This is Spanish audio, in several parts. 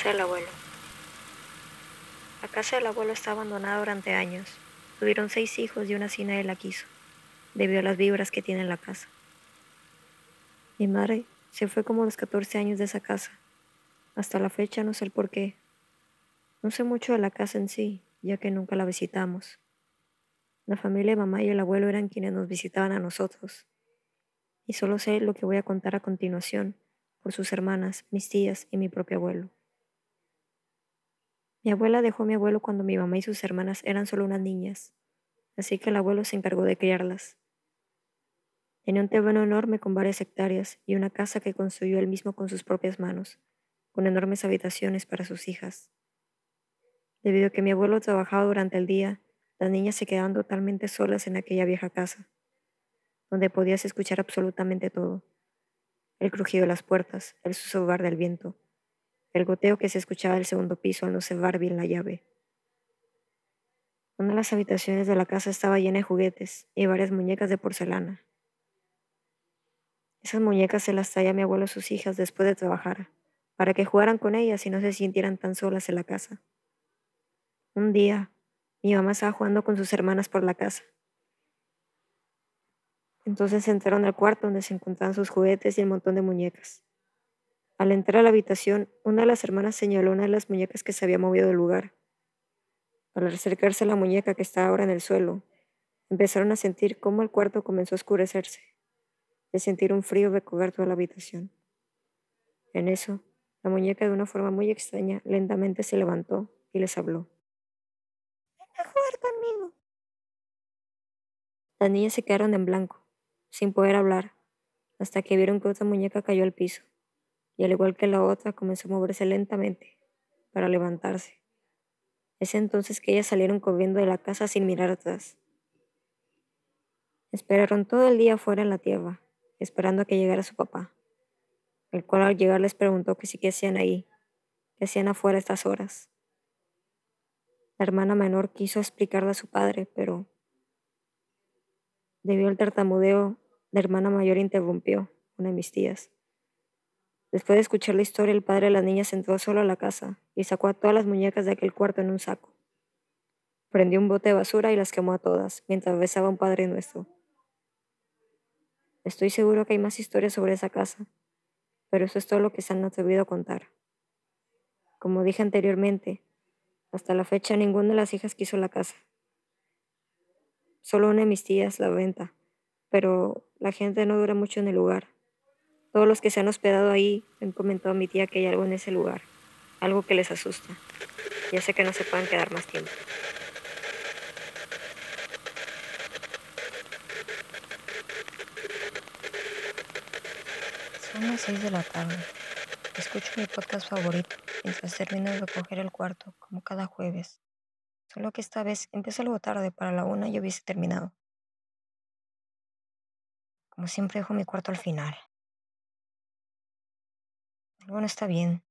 casa del abuelo. La casa del abuelo está abandonada durante años. Tuvieron seis hijos y una así nadie la quiso, debido a las vibras que tiene en la casa. Mi madre se fue como a los 14 años de esa casa. Hasta la fecha no sé el por qué. No sé mucho de la casa en sí, ya que nunca la visitamos. La familia de mamá y el abuelo eran quienes nos visitaban a nosotros. Y solo sé lo que voy a contar a continuación, por sus hermanas, mis tías y mi propio abuelo. Mi abuela dejó a mi abuelo cuando mi mamá y sus hermanas eran solo unas niñas, así que el abuelo se encargó de criarlas. Tenía un terreno enorme con varias hectáreas y una casa que construyó él mismo con sus propias manos, con enormes habitaciones para sus hijas. Debido a que mi abuelo trabajaba durante el día, las niñas se quedaban totalmente solas en aquella vieja casa, donde podías escuchar absolutamente todo. El crujido de las puertas, el susurrar del viento, el goteo que se escuchaba del segundo piso al no cerrar bien la llave. Una de las habitaciones de la casa estaba llena de juguetes y varias muñecas de porcelana. Esas muñecas se las traía mi abuelo a sus hijas después de trabajar, para que jugaran con ellas y no se sintieran tan solas en la casa. Un día, mi mamá estaba jugando con sus hermanas por la casa. Entonces entraron al cuarto donde se encontraban sus juguetes y el montón de muñecas. Al entrar a la habitación, una de las hermanas señaló una de las muñecas que se había movido del lugar. Al acercarse a la muñeca que estaba ahora en el suelo, empezaron a sentir cómo el cuarto comenzó a oscurecerse, de sentir un frío recorrer toda la habitación. En eso, la muñeca de una forma muy extraña lentamente se levantó y les habló. Ven a jugar conmigo. Las niñas se quedaron en blanco, sin poder hablar, hasta que vieron que otra muñeca cayó al piso y al igual que la otra comenzó a moverse lentamente para levantarse. Es entonces que ellas salieron corriendo de la casa sin mirar atrás. Esperaron todo el día fuera en la tierra, esperando a que llegara su papá, el cual al llegar les preguntó que sí qué hacían ahí, qué hacían afuera estas horas. La hermana menor quiso explicarle a su padre, pero debido al tartamudeo, la hermana mayor interrumpió, una de mis tías. Después de escuchar la historia, el padre de las niñas entró solo a la casa y sacó a todas las muñecas de aquel cuarto en un saco. Prendió un bote de basura y las quemó a todas, mientras besaba un Padre Nuestro. Estoy seguro que hay más historias sobre esa casa, pero eso es todo lo que se han atrevido a contar. Como dije anteriormente, hasta la fecha ninguna de las hijas quiso la casa. Solo una de mis tías la venta, pero la gente no dura mucho en el lugar. Todos los que se han hospedado ahí han comentado a mi tía que hay algo en ese lugar, algo que les asusta. Ya sé que no se pueden quedar más tiempo. Son las seis de la tarde. Escucho mi podcast favorito mientras termino de recoger el cuarto, como cada jueves. Solo que esta vez empezó algo tarde, para la una y hubiese terminado. Como siempre dejo mi cuarto al final. Algo no está bien.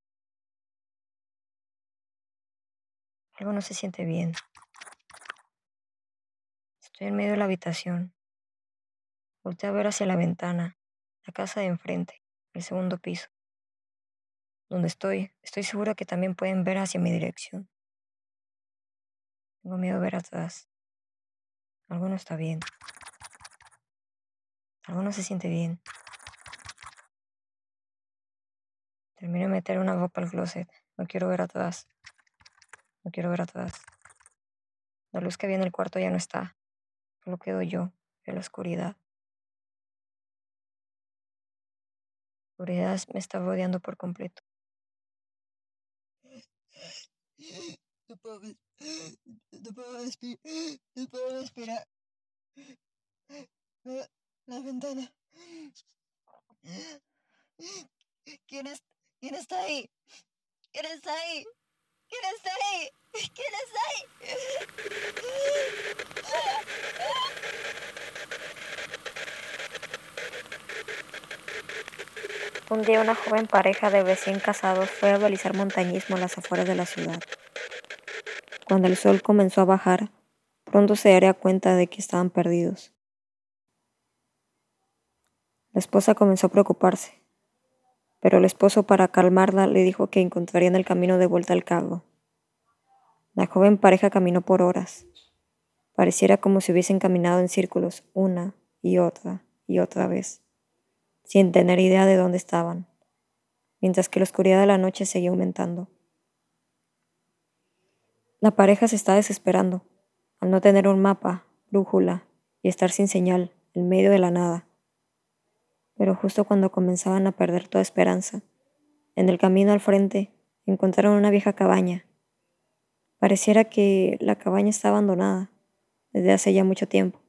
Algo no se siente bien. Estoy en medio de la habitación. Volteo a ver hacia la ventana, la casa de enfrente, el segundo piso. Donde estoy, estoy segura que también pueden ver hacia mi dirección. Tengo miedo de ver atrás. Algo no está bien. Algo no se siente bien. Termino de meter una ropa al closet. No quiero ver atrás. No quiero ver atrás. La luz que había en el cuarto ya no está. Solo quedo yo en la oscuridad. La oscuridad me está rodeando por completo. No puedo, no puedo respirar. No puedo respirar. La, la ventana. ¿Quién, es, ¿Quién está ahí? ¿Quién está ahí? ¿Quién está ahí? ¿Quién está ahí? Un día una joven pareja de recién casados fue a realizar montañismo a las afueras de la ciudad. Cuando el sol comenzó a bajar, pronto se daría cuenta de que estaban perdidos. La esposa comenzó a preocuparse. Pero el esposo para calmarla le dijo que encontrarían el camino de vuelta al cabo. La joven pareja caminó por horas. Pareciera como si hubiesen caminado en círculos una y otra y otra vez, sin tener idea de dónde estaban, mientras que la oscuridad de la noche seguía aumentando. La pareja se está desesperando al no tener un mapa, brújula y estar sin señal en medio de la nada. Pero justo cuando comenzaban a perder toda esperanza, en el camino al frente encontraron una vieja cabaña. Pareciera que la cabaña está abandonada desde hace ya mucho tiempo.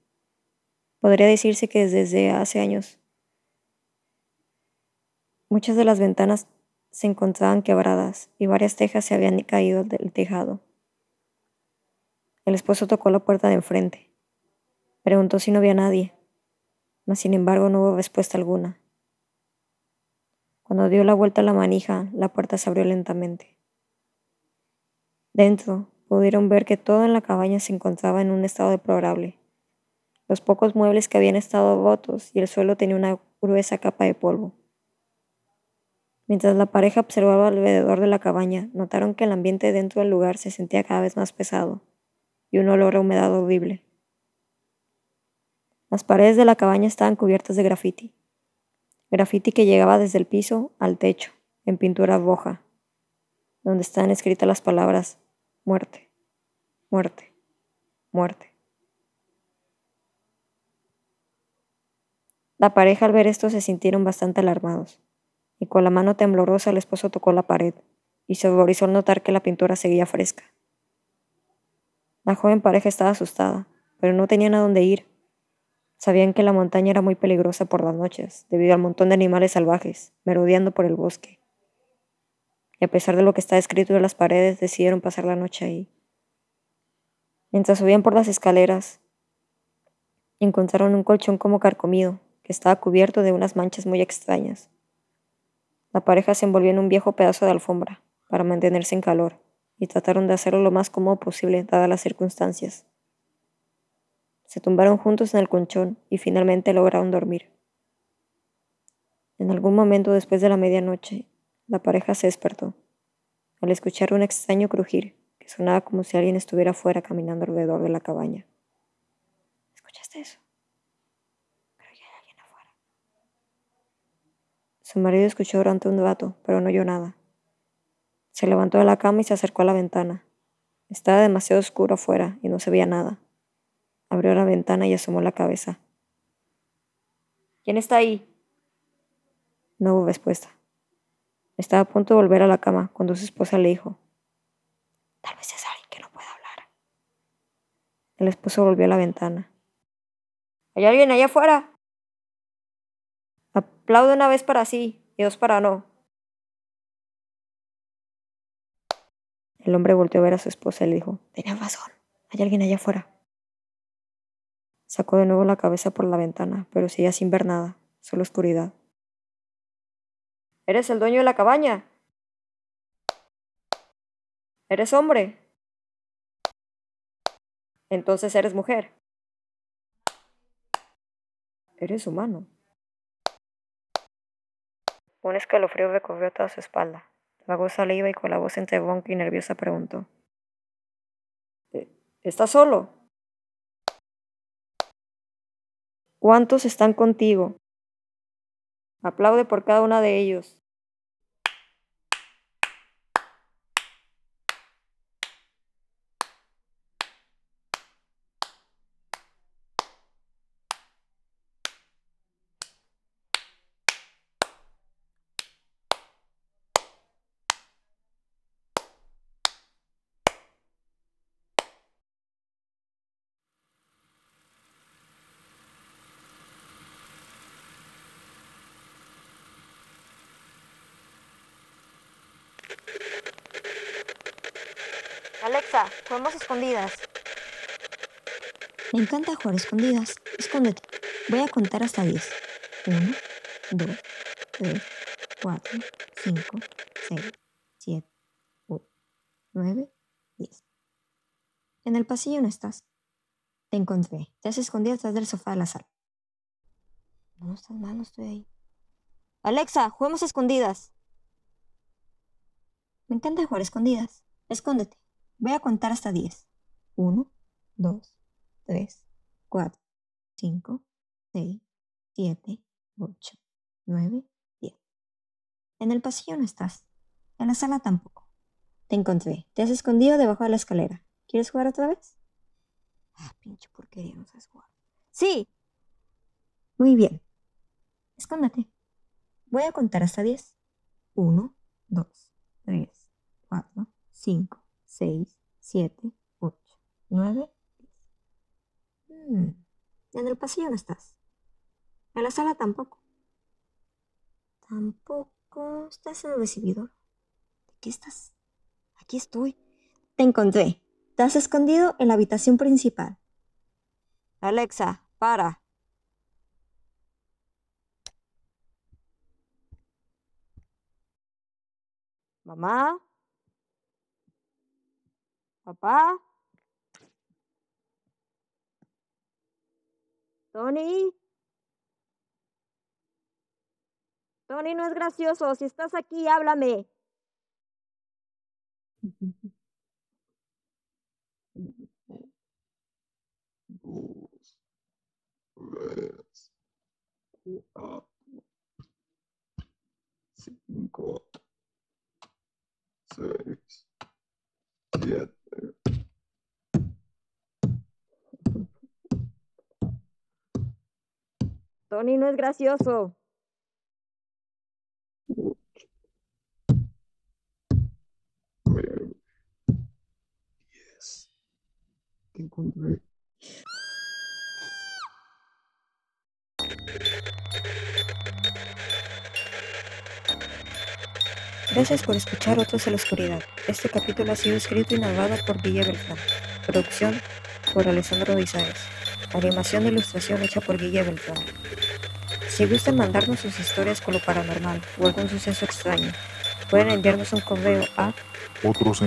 Podría decirse que desde hace años. Muchas de las ventanas se encontraban quebradas y varias tejas se habían caído del tejado. El esposo tocó la puerta de enfrente. Preguntó si no había nadie, sin embargo no hubo respuesta alguna. Cuando dio la vuelta a la manija, la puerta se abrió lentamente. Dentro pudieron ver que todo en la cabaña se encontraba en un estado deplorable. Los pocos muebles que habían estado rotos y el suelo tenía una gruesa capa de polvo. Mientras la pareja observaba alrededor de la cabaña, notaron que el ambiente dentro del lugar se sentía cada vez más pesado y un olor a humedad horrible. Las paredes de la cabaña estaban cubiertas de grafiti, grafiti que llegaba desde el piso al techo, en pintura roja, donde estaban escritas las palabras muerte, muerte, muerte. La pareja al ver esto se sintieron bastante alarmados, y con la mano temblorosa el esposo tocó la pared, y se horrorizó al notar que la pintura seguía fresca. La joven pareja estaba asustada, pero no tenían a dónde ir. Sabían que la montaña era muy peligrosa por las noches, debido al montón de animales salvajes, merodeando por el bosque. Y a pesar de lo que está escrito en las paredes, decidieron pasar la noche ahí. Mientras subían por las escaleras, encontraron un colchón como carcomido, que estaba cubierto de unas manchas muy extrañas. La pareja se envolvió en un viejo pedazo de alfombra, para mantenerse en calor y trataron de hacerlo lo más cómodo posible dadas las circunstancias. Se tumbaron juntos en el colchón y finalmente lograron dormir. En algún momento después de la medianoche, la pareja se despertó, al escuchar un extraño crujir que sonaba como si alguien estuviera fuera caminando alrededor de la cabaña. ¿Escuchaste eso? Creo que hay alguien afuera. Su marido escuchó durante un rato, pero no oyó nada. Se levantó de la cama y se acercó a la ventana. Estaba demasiado oscuro afuera y no se veía nada. Abrió la ventana y asomó la cabeza. ¿Quién está ahí? No hubo respuesta. Estaba a punto de volver a la cama cuando su esposa le dijo, Tal vez es alguien que no pueda hablar. El esposo volvió a la ventana. ¿Hay alguien allá afuera? Aplaude una vez para sí y dos para no. El hombre volteó a ver a su esposa y le dijo, Tenías razón, hay alguien allá afuera. Sacó de nuevo la cabeza por la ventana, pero seguía sin ver nada, solo oscuridad. ¿Eres el dueño de la cabaña? ¿Eres hombre? Entonces eres mujer. Eres humano. Un escalofrío recorrió toda su espalda. Tragó saliva y con la voz entre ronca y nerviosa preguntó. Eh, ¿Estás solo? ¿Cuántos están contigo? Aplaude por cada una de ellos. Alexa, juguemos escondidas. Me encanta jugar escondidas. Escóndete. Voy a contar hasta 10. 1, 2, 3, 4, 5, 6, 7, 8, 9, 10. En el pasillo no estás. Te encontré. Te has escondido detrás del sofá de la sala. No estás mal, no estoy ahí. Alexa, juguemos escondidas. Me encanta jugar escondidas. Escóndete. Voy a contar hasta 10. 1, 2, 3, 4, 5, 6, 7, 8, 9, 10. En el pasillo no estás. En la sala tampoco. Te encontré. Te has escondido debajo de la escalera. ¿Quieres jugar otra vez? Ah, pinche porquería, no sabes jugar. Sí. Muy bien. Escóndete. Voy a contar hasta 10. 1, 2, 3, 4, 5, 6, 7, 8, 9, 10. En el pasillo no estás. En la sala tampoco. Tampoco estás en el recibidor. ¿De qué estás? Aquí estoy. Te encontré. Has escondido en la habitación principal. Alexa, para. Mamá. Papá. Tony. Tony, no es gracioso. Si estás aquí, háblame. Tony, no es gracioso. Gracias por escuchar Otros en la Oscuridad. Este capítulo ha sido escrito y narrado por Guille Beltrán. Producción por Alessandro Bizares. Animación e ilustración hecha por Guille Beltrán. Si gustan mandarnos sus historias con lo paranormal o algún suceso extraño, pueden enviarnos un correo a Otros